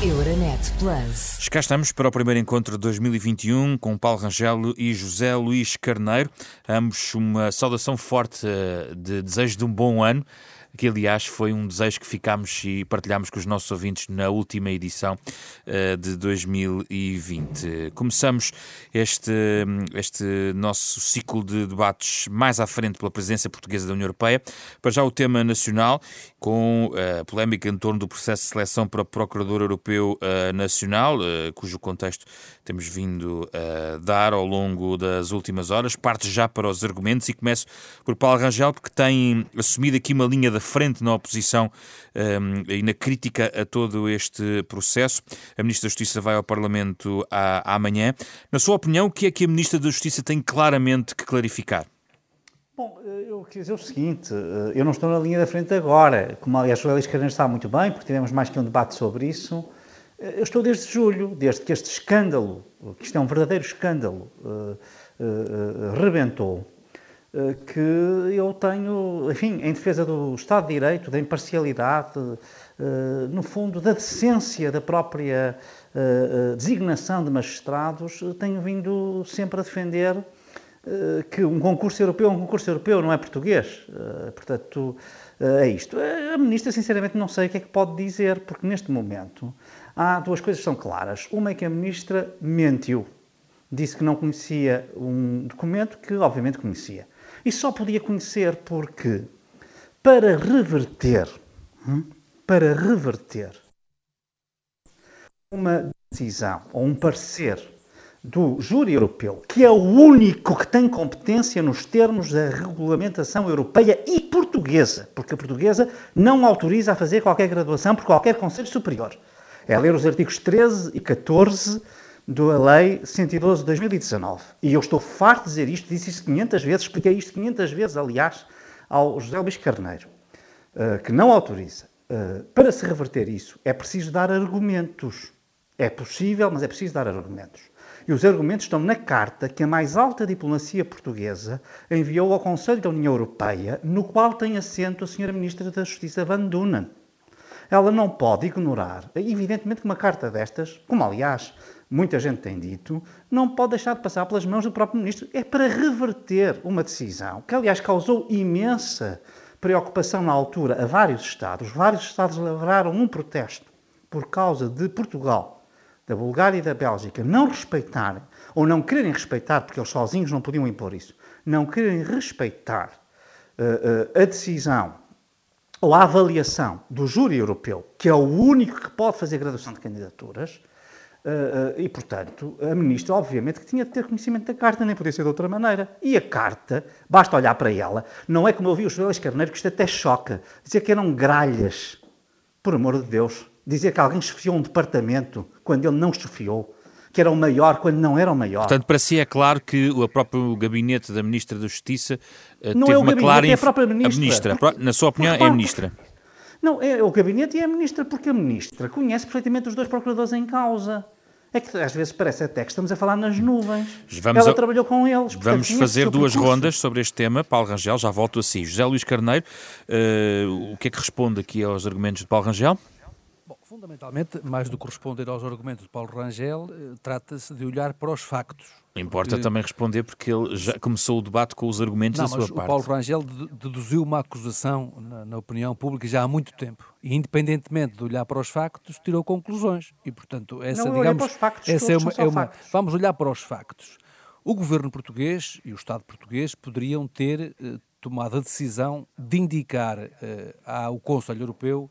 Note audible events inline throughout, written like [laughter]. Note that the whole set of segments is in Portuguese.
Euronet Plus. Cá estamos para o primeiro encontro de 2021 com Paulo Rangelo e José Luís Carneiro. Ambos uma saudação forte eh, de desejo de um bom ano que aliás foi um desejo que ficámos e partilhámos com os nossos ouvintes na última edição uh, de 2020. Começamos este, este nosso ciclo de debates mais à frente pela presidência portuguesa da União Europeia. Para já o tema nacional, com a polémica em torno do processo de seleção para o Procurador Europeu uh, Nacional, uh, cujo contexto temos vindo a dar ao longo das últimas horas. Parte já para os argumentos e começo por Paulo Rangel, porque tem assumido aqui uma linha da frente na oposição um, e na crítica a todo este processo. A Ministra da Justiça vai ao Parlamento à, amanhã. Na sua opinião, o que é que a Ministra da Justiça tem claramente que clarificar? Bom, eu queria dizer o seguinte, eh, eu não estou na linha da frente agora, como aliás o Elis Carneiro está muito bem, porque tivemos mais que um debate sobre isso. Eh, eu estou desde julho, desde que este escândalo, que isto é um verdadeiro escândalo, rebentou, que eu tenho, enfim, em defesa do Estado de Direito, da imparcialidade, no fundo, da decência da própria designação de magistrados, tenho vindo sempre a defender que um concurso europeu é um concurso europeu, não é português. Portanto, é isto. A ministra, sinceramente, não sei o que é que pode dizer, porque neste momento há duas coisas que são claras. Uma é que a ministra mentiu. Disse que não conhecia um documento que, obviamente, conhecia. E só podia conhecer porque, para reverter, hum, para reverter uma decisão ou um parecer do júri europeu, que é o único que tem competência nos termos da regulamentação europeia e portuguesa, porque a portuguesa não autoriza a fazer qualquer graduação por qualquer Conselho Superior. É ler os artigos 13 e 14 da Lei 112 de 2019. E eu estou farto de dizer isto, disse isto 500 vezes, expliquei isto 500 vezes, aliás, ao José Luís Carneiro, eh, que não autoriza. Eh, para se reverter isso, é preciso dar argumentos. É possível, mas é preciso dar argumentos. E os argumentos estão na carta que a mais alta diplomacia portuguesa enviou ao Conselho da União Europeia, no qual tem assento a Sra. Ministra da Justiça Van Dunen. Ela não pode ignorar, evidentemente que uma carta destas, como aliás muita gente tem dito, não pode deixar de passar pelas mãos do próprio Ministro. É para reverter uma decisão que, aliás, causou imensa preocupação na altura a vários Estados. Vários Estados lavraram um protesto por causa de Portugal, da Bulgária e da Bélgica não respeitarem, ou não quererem respeitar, porque eles sozinhos não podiam impor isso, não quererem respeitar uh, uh, a decisão ou a avaliação do júri europeu, que é o único que pode fazer graduação de candidaturas, Uh, uh, e, portanto, a ministra, obviamente, que tinha de ter conhecimento da carta, nem podia ser de outra maneira. E a carta, basta olhar para ela, não é como eu vi o José Carneiro, que isto até choca. Dizer que eram gralhas. Por amor de Deus. Dizer que alguém chefiou um departamento quando ele não chefiou que era o maior quando não era o maior. Portanto, para si é claro que o próprio gabinete da Ministra da Justiça uh, não teve é o uma gabinete, clara... é a própria Ministra. A ministra. Na sua opinião, é a Ministra. Não, é o gabinete e é a Ministra, porque a Ministra conhece perfeitamente os dois procuradores em causa. É que às vezes parece até que estamos a falar nas nuvens. Vamos Ela a... trabalhou com eles. Portanto, vamos fazer duas percurso. rondas sobre este tema. Paulo Rangel, já volto assim. José Luís Carneiro, uh, o que é que responde aqui aos argumentos de Paulo Rangel? Fundamentalmente, mais do que responder aos argumentos de Paulo Rangel, eh, trata-se de olhar para os factos. Importa porque... também responder porque ele já começou o debate com os argumentos Não, da sua mas parte. O Paulo Rangel deduziu uma acusação na, na, opinião pública já há muito tempo. E, independentemente de olhar para os factos, tirou conclusões. E, portanto, essa, Não, digamos, para os factos, essa é uma, é uma Vamos olhar para os factos. O governo português e o Estado português poderiam ter eh, tomado a decisão de indicar eh, ao Conselho Europeu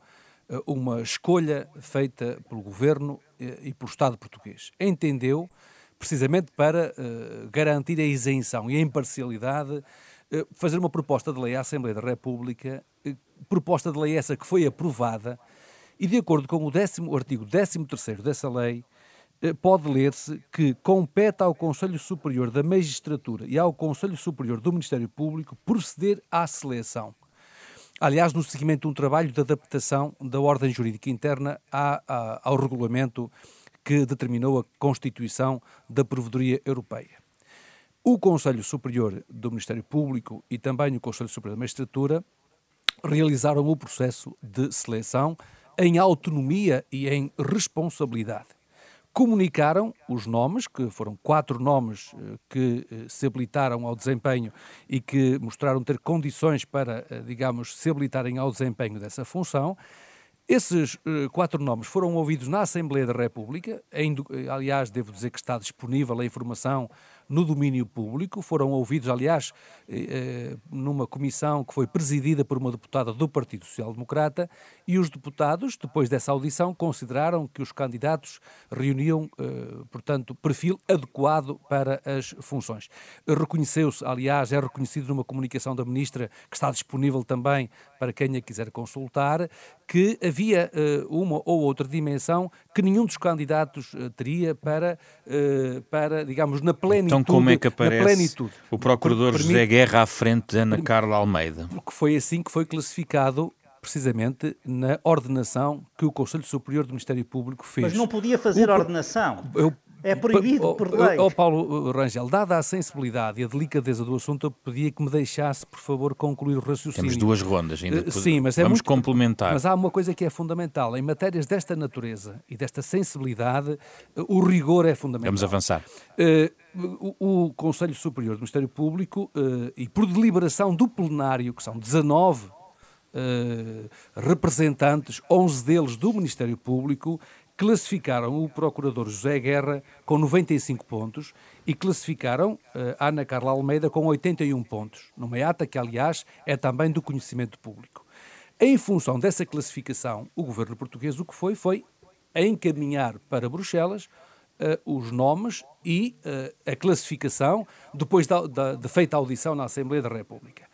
eh, uma escolha feita pelo governo eh, e pelo Estado português. Entendeu, precisamente para uh, garantir a isenção e a imparcialidade, uh, fazer uma proposta de lei à Assembleia da República, uh, proposta de lei essa que foi aprovada, e de acordo com o, décimo, o artigo 13 dessa lei, pode ler-se que compete ao Conselho Superior da Magistratura e ao Conselho Superior do Ministério Público proceder à seleção. Aliás, no seguimento de um trabalho de adaptação da ordem jurídica interna ao regulamento que determinou a constituição da Provedoria Europeia. O Conselho Superior do Ministério Público e também o Conselho Superior da Magistratura realizaram o processo de seleção em autonomia e em responsabilidade. Comunicaram os nomes, que foram quatro nomes eh, que eh, se habilitaram ao desempenho e que mostraram ter condições para, eh, digamos, se habilitarem ao desempenho dessa função. Esses uh, quatro nomes foram ouvidos na Assembleia da República, em, aliás, devo dizer que está disponível a informação no domínio público. Foram ouvidos, aliás, eh, eh, numa comissão que foi presidida por uma deputada do Partido Social Democrata, e os deputados, depois dessa audição, consideraram que os candidatos reuniam, eh, portanto, perfil adequado para as funções. Reconheceu-se, aliás, é reconhecido numa comunicação da Ministra, que está disponível também para quem a quiser consultar, que havia uma ou outra dimensão que nenhum dos candidatos teria para, para digamos, na plenitude então como é que aparece o procurador por, José Guerra à frente de Ana Carla Almeida? Porque foi assim que foi classificado precisamente na ordenação que o Conselho Superior do Ministério Público fez. Mas não podia fazer o, ordenação. Eu, é proibido por lei. Ó Paulo Rangel, dada a sensibilidade e a delicadeza do assunto, eu pedia que me deixasse, por favor, concluir o raciocínio. Temos duas rondas ainda. Uh, sim, mas é Vamos muito, complementar. Mas há uma coisa que é fundamental. Em matérias desta natureza e desta sensibilidade, uh, o rigor é fundamental. Vamos avançar. Uh, o, o, Conselho Superior do Ministério Público, e por deliberação do plenário, que são 19 representantes, 11 deles do Ministério Público, classificaram o procurador José Guerra com 95 pontos e classificaram uh, Ana Carla Almeida com 81 pontos, numa ata que, aliás, é também do conhecimento público. Em função dessa classificação, o governo português o que foi foi encaminhar para Bruxelas uh, os nomes e uh, a classificação depois da, da, de feita a audição na Assembleia da República.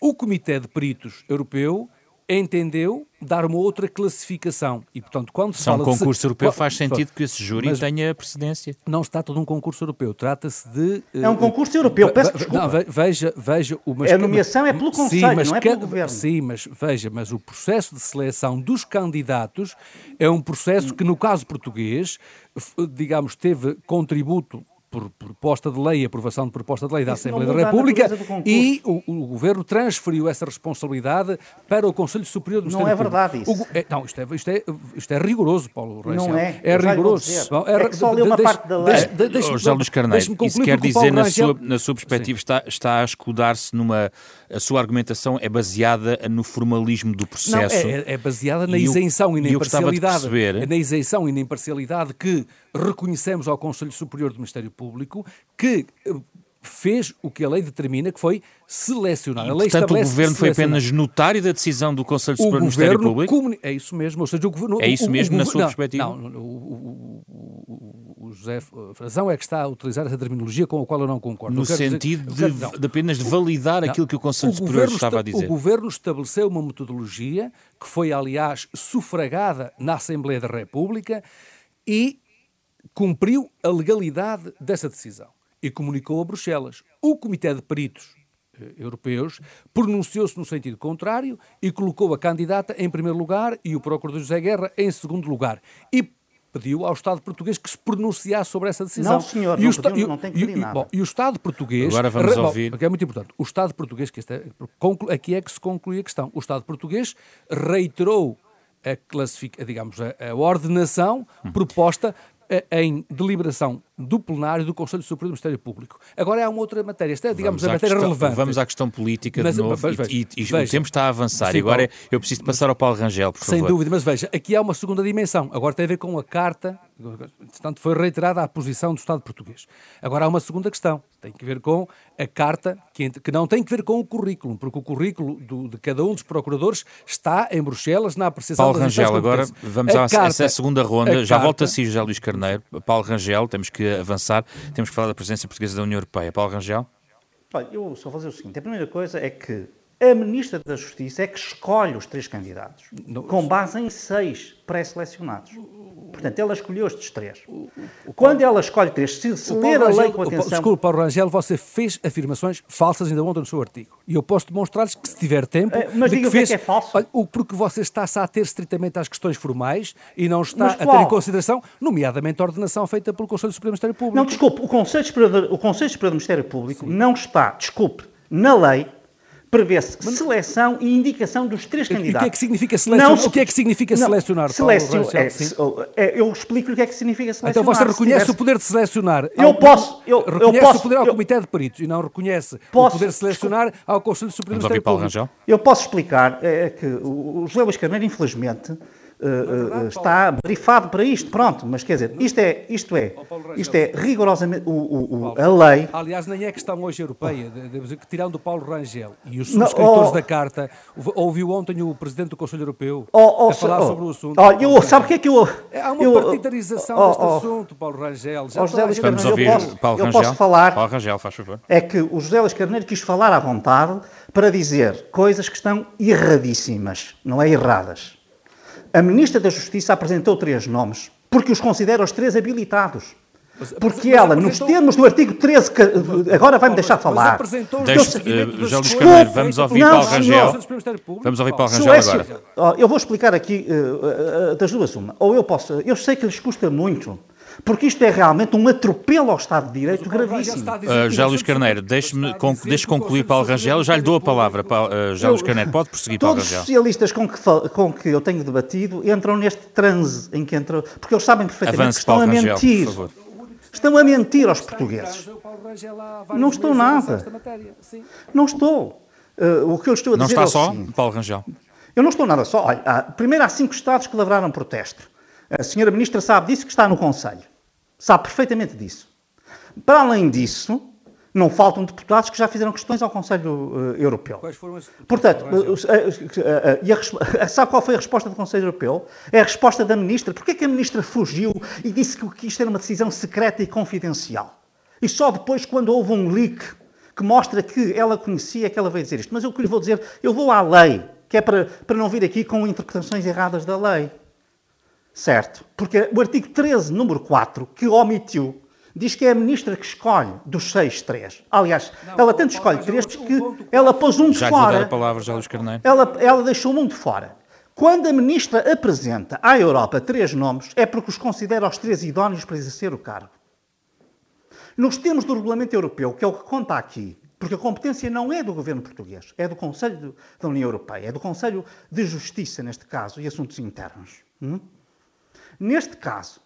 O Comitê de Peritos Europeu entendeu dar uma outra classificação. E, portanto, quando se São fala um concurso de... europeu, faz sentido que esse júri tenha precedência. Não se trata de um concurso europeu, trata-se de... É um concurso europeu, peço desculpa. Não, veja, veja... Uma... A nomeação é pelo Conselho, sim, mas não é pelo Governo. Sim, mas veja, mas o processo de seleção dos candidatos é um processo que, no caso português, digamos, teve contributo por proposta de lei, aprovação de proposta de lei da Isso Assembleia da República e o, o, Governo transferiu essa responsabilidade para o Conselho Superior do Ministério Não é verdade isso. O, é, não, isto é, isto, é, isto é rigoroso, Paulo Reis. Não é. É rigoroso. Bom, é, é que só leu uma parte da lei. De, de, José Luís Carneiro, isso quer dizer, na sua, na sua perspectiva, está, está a escudar-se numa... A sua argumentação é baseada no formalismo do processo. Não, é, é baseada na isenção e na imparcialidade. Na isenção e na imparcialidade que reconhecemos ao Conselho Superior do Ministério Público que eh, fez o que a lei determina, que foi selecionar. E, a lei portanto, o Governo foi apenas notário da decisão do Conselho Superior do Ministério Público? Comuni... É isso mesmo. Ou seja, o governo, é isso o, mesmo o, na sua não, perspectiva? Não, o, o, José Frazão é que está a utilizar essa terminologia com a qual eu não concordo. No sentido dizer, de, de, apenas de validar não, aquilo que o Conselho Superior estava a dizer. O Governo estabeleceu uma metodologia que foi, aliás, sufragada na Assembleia da República e cumpriu a legalidade dessa decisão e comunicou a Bruxelas. O Comitê de Peritos eh, Europeus pronunciou-se no sentido contrário e colocou a candidata em primeiro lugar e o Procurador José Guerra em segundo lugar. E pediu ao Estado português que se pronunciasse sobre essa decisão. Não, senhor, e não, o pediu, não tem que pedir nada. Bom, e o Estado português... Agora vamos ouvir... Bom, é muito importante. O Estado português, que é, aqui é que se conclui a questão, o Estado português reiterou a, classific, digamos, a, a ordenação hum. proposta em deliberação do plenário do Conselho Superior do Ministério Público. Agora há uma outra matéria, esta é, digamos, vamos a matéria questão, relevante. Vamos à questão política mas, de novo mas, veja, e, e veja, o tempo está a avançar sim, e agora Paulo, eu preciso passar ao Paulo Rangel, por sem favor. Sem dúvida, mas veja, aqui há uma segunda dimensão. Agora tem a ver com a carta, portanto foi reiterada a posição do Estado português. Agora há uma segunda questão, tem que ver com a carta, que, que não tem que ver com o currículo, porque o currículo do, de cada um dos procuradores está em Bruxelas na apreciação Paulo das Rangel, agora vamos a à carta, essa segunda ronda. Já carta, volta a si, José Luís Carneiro. Paulo Rangel, temos que avançar temos que falar da presença portuguesa da União Europeia. Paulo Rangel? Olha, eu só vou fazer o seguinte. A primeira coisa é que a Ministra da Justiça é que escolhe os três candidatos, com base em seis pré-selecionados. Portanto, ela escolheu estes três. Quando ela escolhe três, se, se ler a lei com atenção... Desculpa, Paulo Rangel, você fez afirmações falsas ainda ontem no seu artigo. E eu posso demonstrar-lhes que, se tiver tempo... Uh, mas diga o que é que é falso. Olha, porque você está-se a ter estritamente às questões formais e não está a ter em consideração, nomeadamente, a ordenação feita pelo Conselho Superior do Ministério Público. Não, desculpe, o Conselho Superior, o Conselho Superior do Ministério Público Sim. não está, desculpe, na lei prevê-se seleção e indicação dos três candidatos. E o que é que significa selecionar? Não, o que é que significa não, selecionar? Selecion, é, é, eu explico o que é que significa selecionar. Então você reconhece tivesse... o poder de selecionar. Eu ao, posso. Eu, reconhece eu posso, o poder ao eu, Comitê de Peritos e não reconhece posso, o poder de selecionar ao Conselho Superior do Estado Público. Eu posso explicar é, que o José Luís Carneiro, infelizmente, uh, está brifado para isto, pronto, mas quer dizer, isto é, isto é, isto é rigorosamente o, o, o, a lei. Aliás, nem é questão hoje europeia, que tirando o Paulo Rangel e os subscritores oh, da carta, ouviu ontem o Presidente do Conselho Europeu oh, oh, a falar sobre o assunto. Oh, eu, sabe o que é que eu... Há uma eu, partidarização oh, deste oh. assunto, Paulo Rangel. Já José Luís Carneiro, eu posso, Paulo eu Rangel. posso falar... Paulo Rangel, faz favor. É que o José Luís Carneiro quis falar à vontade para dizer coisas que estão erradíssimas, não é erradas. A Ministra da Justiça apresentou três nomes, porque os considera os três habilitados. Porque mas ela, nos termos do artigo 13, que agora vai-me deixar falar. Deixe, uh, Luís Carneiro, vamos ouvir não, Paulo Rangel. Vamos ouvir Paulo Rangel agora. Eu vou explicar aqui uh, uh, das duas uma. Ou eu posso. Eu sei que lhes custa muito porque isto é realmente um atropelo ao Estado de Direito gravíssimo. Uh, já Luís Carneiro, deixe-me deixe concluir Paulo Rangel. Já lhe dou a palavra, uh, já Luís Carneiro. Pode prosseguir, Paulo Rangel. Todos os socialistas com que, com que eu tenho debatido entram neste transe em que entram, porque eles sabem perfeitamente Avance, que estão Paulo a mentir. Estão a mentir aos portugueses. Não estou nada. Não estou. Uh, o que eu estou a dizer Não está é só, Paulo Rangel? Eu não estou nada só. Olha, há, primeiro há cinco Estados que lavraram protesto. A senhora Ministra sabe disso que está no Conselho. Sabe perfeitamente disso. Para além disso, não faltam deputados que já fizeram questões ao Conselho uh, Europeu. Quais foram esses Portanto, uh, uh, a, [laughs] sabe qual foi a resposta do Conselho Europeu? É a resposta da Ministra. Porquê que a Ministra fugiu e disse que isto era uma decisão secreta e confidencial? E só depois, quando houve um leak que mostra que ela conhecia, que ela veio dizer isto. Mas eu que lhe vou dizer, eu vou à lei, que é para, para não vir aqui com interpretações erradas da lei. Certo? Porque o artigo 13, número 4, que omitiu, diz que é a ministra que escolhe dos seis três. Aliás, não, ela tanto escolhe três que ela pôs um de já fora. Já a palavra, já Luís Carneiro. Ela, ela deixou um de fora. Quando a ministra apresenta à Europa três nomes, é porque os considera os três idóneos para exercer o cargo. Nos termos do regulamento europeu, que é o que conta aqui, porque a competência não é do governo português, é do Conselho da União Europeia, é do Conselho de Justiça, neste caso, e Assuntos Internos. Hum? Neste caso,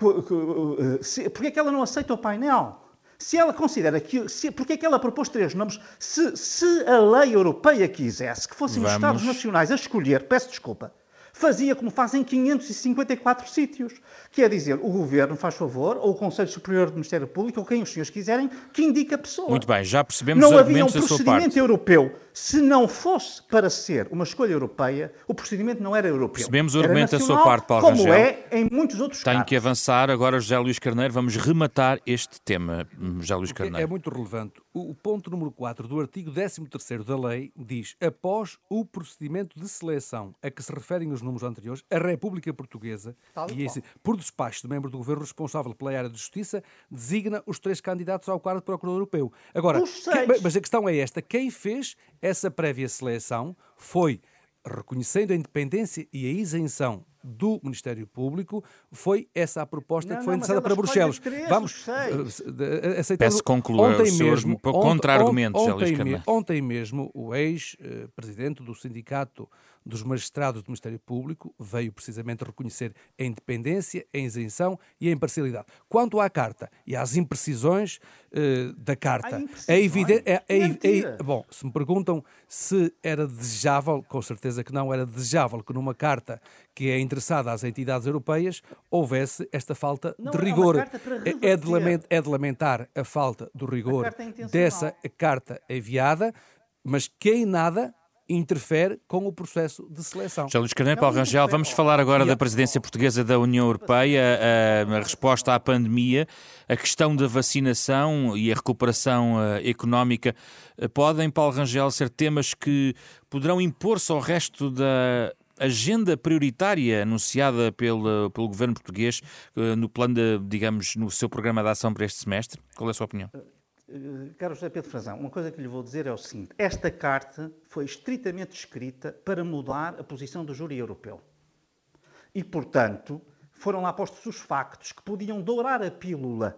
eh, porque é que ela não aceita o painel? Se ela considera que. Se, porque é que ela propôs três nomes? Se, se a lei europeia quisesse que fossem Vamos. os Estados Nacionais a escolher, peço desculpa, fazia como fazem 554 sítios. Que é dizer, o Governo faz favor, ou o Conselho Superior do Ministério Público, ou quem os senhores quiserem, que indica a pessoa. Muito bem, já percebemos Não os havia um procedimento europeu. Se não fosse para ser uma escolha europeia, o procedimento não era europeu. Percebemos o argumento da sua parte, Paulo como Rangel. é em muitos outros Tenho casos. que avançar. Agora, José Luís Carneiro, vamos rematar este tema, José Luís Carneiro. É muito relevante. O ponto número 4 do artigo 13º da lei diz, após o procedimento de seleção a que se referem os números anteriores, a República Portuguesa, e esse, por despacho do membro do governo responsável pela área de justiça, designa os três candidatos ao quadro de Procurador Europeu. Agora, que, mas a questão é esta: quem fez essa prévia seleção foi reconhecendo a independência e a isenção do Ministério Público, foi essa a proposta não, que foi endereçada para Bruxelas. Vamos eh, aceitar. Peço concluir ontem mesmo, contra-argumentos, ontem, ontem mesmo o ex-presidente do Sindicato dos Magistrados do Ministério Público veio precisamente reconhecer a independência, a isenção e a imparcialidade. Quanto à carta e às imprecisões uh, da carta, é evidente. É, é, é, bom, se me perguntam se era desejável, com certeza que não era desejável que numa carta que é interessada às entidades europeias houvesse esta falta não, de é rigor. É, é, de lamentar, é de lamentar a falta do rigor carta dessa carta enviada, mas que em nada interfere com o processo de seleção. Já Luís Carneiro, Paulo Rangel, vamos falar agora da presidência portuguesa da União Europeia, a, a resposta à pandemia, a questão da vacinação e a recuperação económica. Podem, Paulo Rangel, ser temas que poderão impor-se ao resto da agenda prioritária anunciada pelo, pelo governo português uh, no plano, de, digamos, no seu programa de ação para este semestre? Qual é a sua opinião? Eh, Carlos José Pedro Frazão, uma coisa que lhe vou dizer é o seguinte: esta carta foi estritamente escrita para mudar a posição do júri europeu. E, portanto, foram lá postos os factos que podiam dourar a pílula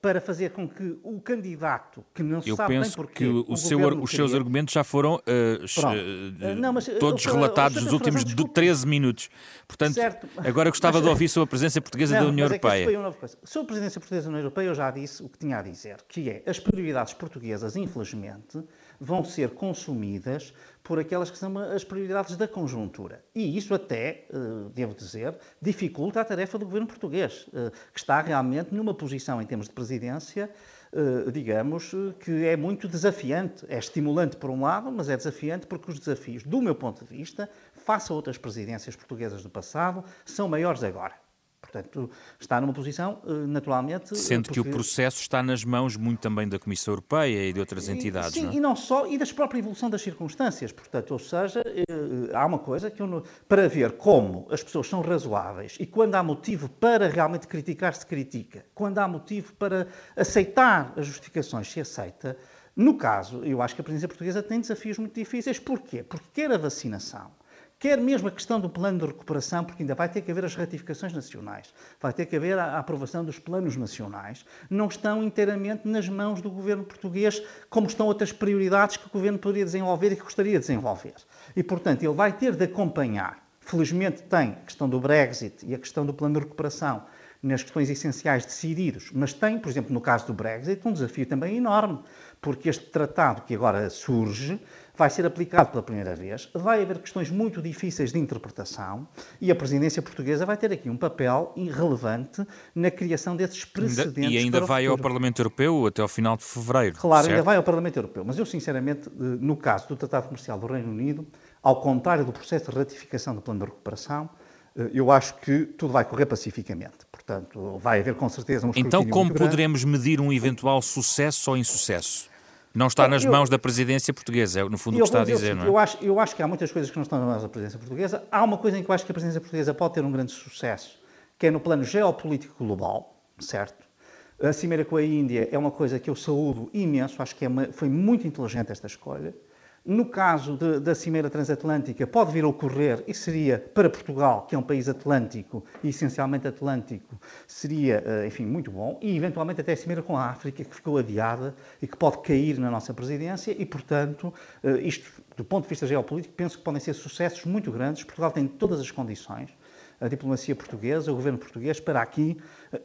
para fazer com que o candidato, que não se Eu sabe penso bem porquê, que o seu, os seus argumentos já foram uh, uh, não, mas, todos uh, relatados nos últimos de 13 minutos. Portanto, certo. agora gostava mas, de ouvir sobre a presença portuguesa não, da União é Europeia. É sobre a presença portuguesa da União Europeia, eu já disse o que tinha a dizer, que é as prioridades portuguesas, infelizmente, vão ser consumidas por aquelas que são as prioridades da conjuntura. E isso até, eh, devo dizer, dificulta a tarefa do governo português, eh, que está realmente numa posição, em termos de presidência, eh, digamos, que é muito desafiante. É estimulante por um lado, mas é desafiante porque os desafios, do meu ponto de vista, face a outras presidências portuguesas do passado, são maiores agora. Portanto, está numa posição, eh, naturalmente. Sendo porque... que o processo está nas mãos muito também da Comissão Europeia e de outras entidades. Sim, não é? e não só, e da própria evolução das circunstâncias. Portanto, ou seja, eh, há uma coisa que eu, para ver como as pessoas são razoáveis e quando há motivo para realmente criticar, se critica. Quando há motivo para aceitar as justificações, se aceita. No caso, eu acho que a presidência portuguesa tem desafios muito difíceis. Porquê? Porque quer a vacinação Quer mesmo a questão do plano de recuperação, porque ainda vai ter que haver as ratificações nacionais, vai ter que haver a aprovação dos planos nacionais, não estão inteiramente nas mãos do governo português, como estão outras prioridades que o governo poderia desenvolver e que gostaria de desenvolver. E, portanto, ele vai ter de acompanhar. Felizmente tem a questão do Brexit e a questão do plano de recuperação nas questões essenciais decididos, mas tem, por exemplo, no caso do Brexit, um desafio também enorme, porque este tratado que agora surge vai ser aplicado pela primeira vez, vai haver questões muito difíceis de interpretação e a presidência portuguesa vai ter aqui um papel irrelevante na criação desses precedentes. E ainda vai ao Parlamento Europeu até ao final de fevereiro. Claro, certo? ainda vai ao Parlamento Europeu, mas eu sinceramente, eh, no caso do Tratado Comercial do Reino Unido, ao contrário do processo de ratificação do Plano de Recuperação, eh, eu acho que tudo vai correr pacificamente. Portanto, vai haver com certeza um Então, como poderemos medir um eventual sucesso ou insucesso? Não está nas eu, mãos da presidência portuguesa, é no fundo o que está a dizer, não é? Eu acho, eu acho que há muitas coisas que não estão nas mãos da presidência portuguesa. Há uma coisa em que eu acho que a presidência portuguesa pode ter um grande sucesso, que é no plano geopolítico global, certo? A cimeira com a Índia é uma coisa que eu saúdo imenso, acho que é uma, foi muito inteligente esta escolha. No caso de, da Cimeira Transatlântica, pode vir a ocorrer, e seria para Portugal, que é um país atlântico, e essencialmente atlântico, seria, eh, enfim, muito bom, e eventualmente até a Cimeira com a África, que ficou adiada e que pode cair na nossa presidência, e portanto, eh, isto, do ponto de vista geopolítico, penso que podem ser sucessos muito grandes. Portugal tem todas as condições a diplomacia portuguesa, o governo português, para aqui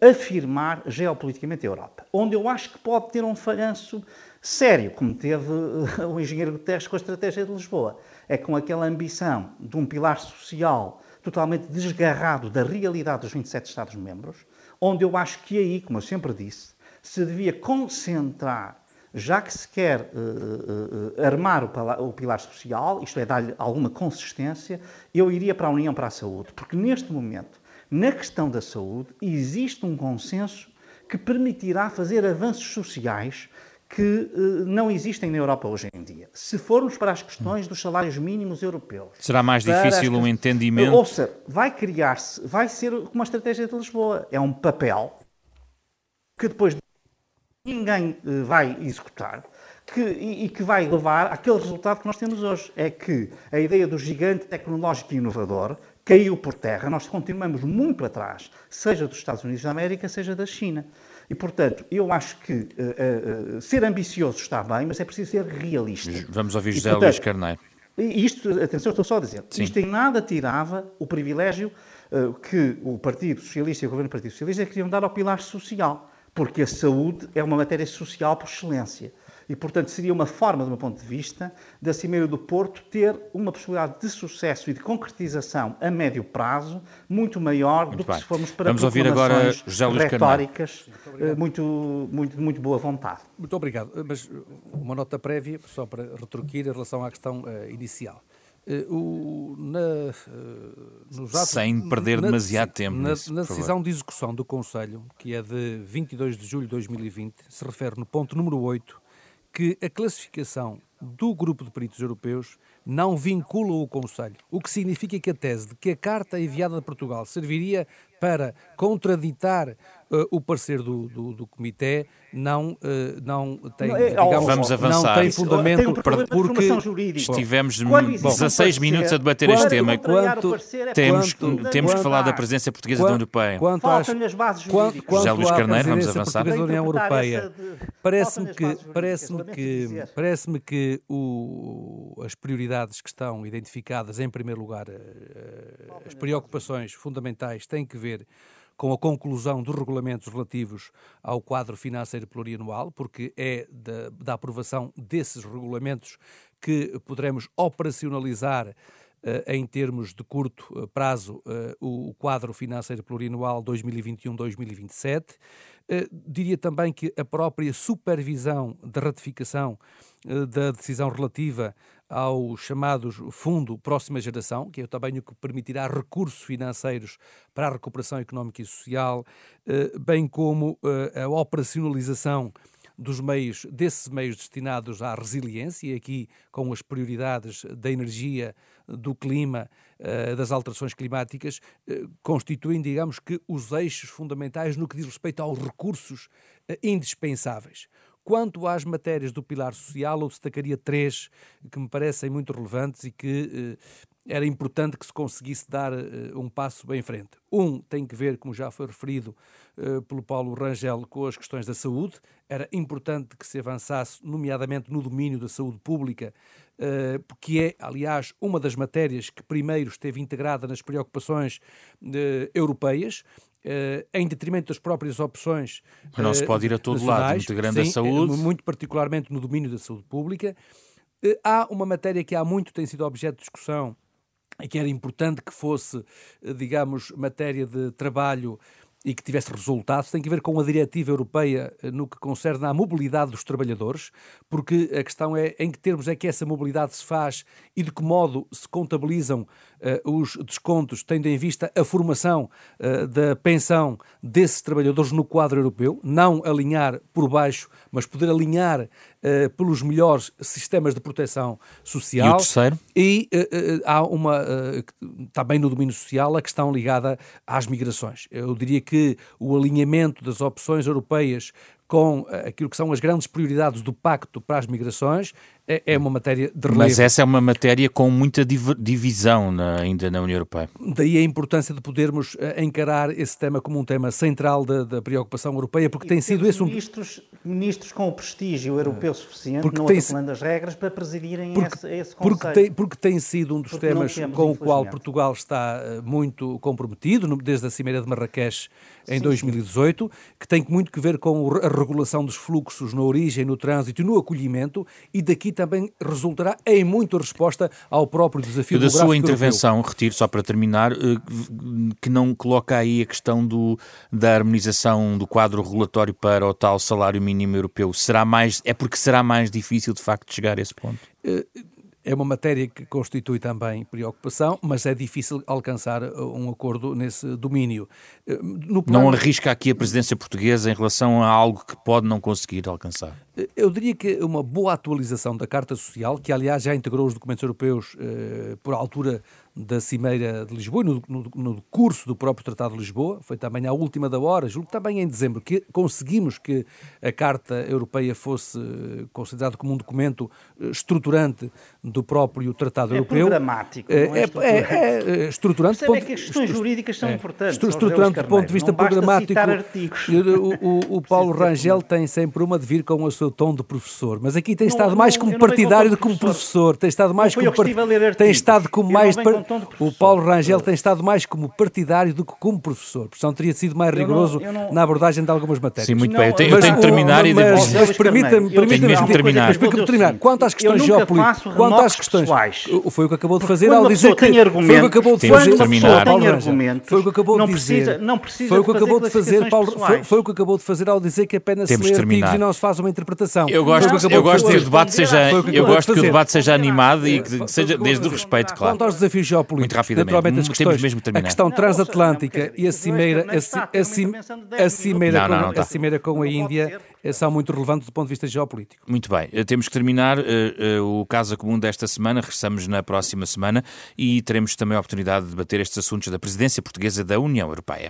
afirmar geopoliticamente a Europa. Onde eu acho que pode ter um falhanço sério, como teve [laughs] o engenheiro Guterres com a estratégia de Lisboa. É com aquela ambição de um pilar social totalmente desgarrado da realidade dos 27 Estados-membros, onde eu acho que aí, como eu sempre disse, se devia concentrar, já que se quer uh, uh, armar o, o, pilar social, isto é, dar-lhe alguma consistência, eu iria para a União para a Saúde, porque neste momento, na questão da saúde, existe um consenso que permitirá fazer avanços sociais que uh, não existem na Europa hoje em dia. Se formos para as questões dos salários mínimos europeus. Será mais difícil um entendimento? Ou seja, vai criar-se, vai ser como a estratégia de Lisboa. É um papel que depois ninguém uh, vai executar. Que, e, e, que vai levar àquele resultado que nós temos hoje. É que a ideia do gigante tecnológico e inovador caiu por terra. Nós continuamos muito atrás, seja dos Estados Unidos da América, seja da China. E, portanto, eu acho que uh, uh, ser ambicioso está bem, mas é preciso ser realista. Vamos ouvir José e, portanto, Luís Carneiro. Isto, atenção, estou só a dizer, Sim. isto em nada tirava o privilégio uh, que o Partido Socialista e o Governo do Partido Socialista queriam dar ao pilar social, porque a saúde é uma matéria social por excelência. E, portanto, seria uma forma, do meu ponto de vista, da Cimeira do Porto ter uma possibilidade de sucesso e de concretização a médio prazo muito maior muito do bem. que se formos para Vamos ouvir agora José Luís retóricas muito, muito, muito, muito boa vontade. Muito obrigado. Mas uma nota prévia, só para retruquir em relação à questão uh, inicial. Uh, o, na, uh, atos, Sem perder na, demasiado tempo. Na, nisso, na decisão favor. de execução do Conselho, que é de 22 de julho de 2020, se refere no ponto número 8 que a classificação do grupo de peritos europeus não vincula o Conselho, o que significa que a tese de que a carta enviada de Portugal serviria para contraditar uh, o parecer do, do, do Comitê não, uh, não tem, não, é, digamos, vamos avançar. não tem fundamento um porque estivemos bom, 16 minutos a debater quanto, este tema. Quanto, temos quanto, temos que falar da presença portuguesa da União Europeia. Quanto às, quanto, quanto José Luís Carneiro, vamos avançar. Da União Europeia, parece-me que, parece-me que, parece-me que o, as prioridades que estão identificadas, em primeiro lugar, eh, as preocupações fundamentais têm que ver com a conclusão dos regulamentos relativos ao quadro financeiro plurianual, porque é da, da aprovação desses regulamentos que poderemos operacionalizar uh, em termos de curto prazo o quadro financeiro plurianual 2021-2027. diria também que a própria supervisão da ratificação da decisão relativa ao chamado Fundo Próxima Geração, que é também o que permitirá recursos financeiros para a recuperação económica e social, eh, bem como eh, a operacionalização dos meios, desses meios destinados à resiliência, e aqui com as prioridades da energia, do clima, eh, das alterações climáticas, constituem, digamos que, os eixos fundamentais no que diz respeito aos recursos indispensáveis. Quanto às matérias do pilar social, eu destacaria três que me parecem muito relevantes e que eh, era importante que se conseguisse dar uh, um passo bem em frente. Um tem que ver, como já foi referido uh, pelo Paulo Rangel, com as questões da saúde. Era importante que se avançasse, nomeadamente no domínio da saúde pública, uh, que é, aliás, uma das matérias que primeiro esteve integrada nas preocupações europeias em detrimento das próprias opções. Mas não se pode ir a todo lado, integrando sim, a saúde. Muito particularmente no domínio da saúde pública. Há uma matéria que há muito tem sido objeto de discussão e que era importante que fosse, digamos, matéria de trabalho e que tivesse resultados tem que ver com a diretiva europeia eh, no que concerne à mobilidade dos trabalhadores, porque a questão é em que termos é que essa mobilidade se faz e de que modo se contabilizam uh, os descontos, tendo em vista a formação uh, da pensão desses trabalhadores no quadro europeu, não alinhar por baixo, mas poder alinhar uh, pelos melhores sistemas de proteção social. E o terceiro? E há uma, também no domínio social, a questão ligada às migrações. Eu diria que o alinhamento das opções europeias com eh, aquilo que são as grandes prioridades do Pacto para as Migrações é, é uma matéria de relevo. Mas essa é uma matéria com muita divisão na, ainda na União Europeia. Daí a importância de podermos uh, encarar esse tema como um tema central da, da preocupação europeia, porque e tem sido esse um... Ministros, ministros com o prestígio europeu suficiente, porque não tem... atacando as regras, para presidirem porque, esse, esse conceito. Porque tem, porque tem sido um dos porque temas com o qual Portugal está uh, muito comprometido, desde a Cimeira de Marrakech em sim, 2018, sim. que tem muito que ver com a regulação dos fluxos na origem, no trânsito e no acolhimento, e daqui também resultará em muita resposta ao próprio desafio Da sua intervenção, europeu. retiro só para terminar, eh, que não coloca aí a questão do, da harmonização do quadro regulatório para o tal salário mínimo europeu. Será mais, é porque será mais difícil de facto chegar a esse ponto? Uh, é uma matéria que constitui também preocupação, mas é difícil alcançar uh, um acordo nesse domínio. Uh, plano... Não arrisca aqui a presidência portuguesa em relação a algo que pode não conseguir alcançar? Uh, eu diria que uma boa atualização da Carta Social, que aliás já integrou os documentos europeus eh, por altura da Cimeira de Lisboa, no, no, no, curso do próprio Tratado de Lisboa, foi também à última da hora, julgo que também em dezembro, que conseguimos que a Carta Europeia fosse considerada como um documento estruturante do próprio Tratado é Europeu. Programático, é, é, é, é, é estruturante. Ponto, é que as questões jurídicas são é, importantes. Estruturante do ponto de vista programático. O, o, o [laughs] Paulo Rangel tem sempre uma de vir com o seu tom de professor, mas aqui tem estado não, mais como partidário do que como professor. Tem estado mais como tem estado como mais o Paulo Rangel tem estado mais como partidário do que como professor. Portanto, teria sido mais rigoroso não, não... na abordagem de algumas matérias. Sim, muito bem. Eu tenho, eu tenho que terminar e devo... Mas, mas permita-me permita terminar. Explica-me terminar. Quanto às questões geopolíticas, quanto às questões, foi o que acabou de fazer ao dizer que foi o que acabou de fazer Paulo Rangel. Foi o que acabou de dizer. Não precisa foi o que acabou de fazer Paulo. Foi o que acabou de fazer ao dizer que apenas se lê artigos e não se faz uma interpretação. Eu gosto, eu gosto que o debate seja, eu gosto que o debate seja animado e que seja desde o respeito, claro. Quanto aos desafios geopolíticos, muito rapidamente, naturalmente as questões, mesmo a questão transatlântica e a cimeira, a, cimeira, com, a cimeira com a Índia são muito relevantes do ponto de vista geopolítico. Muito bem, eh, temos que terminar. Uh, uh, o Casa Comum desta semana, regressamos na próxima semana e teremos também a oportunidade de debater estes assuntos da presidência portuguesa da União Europeia.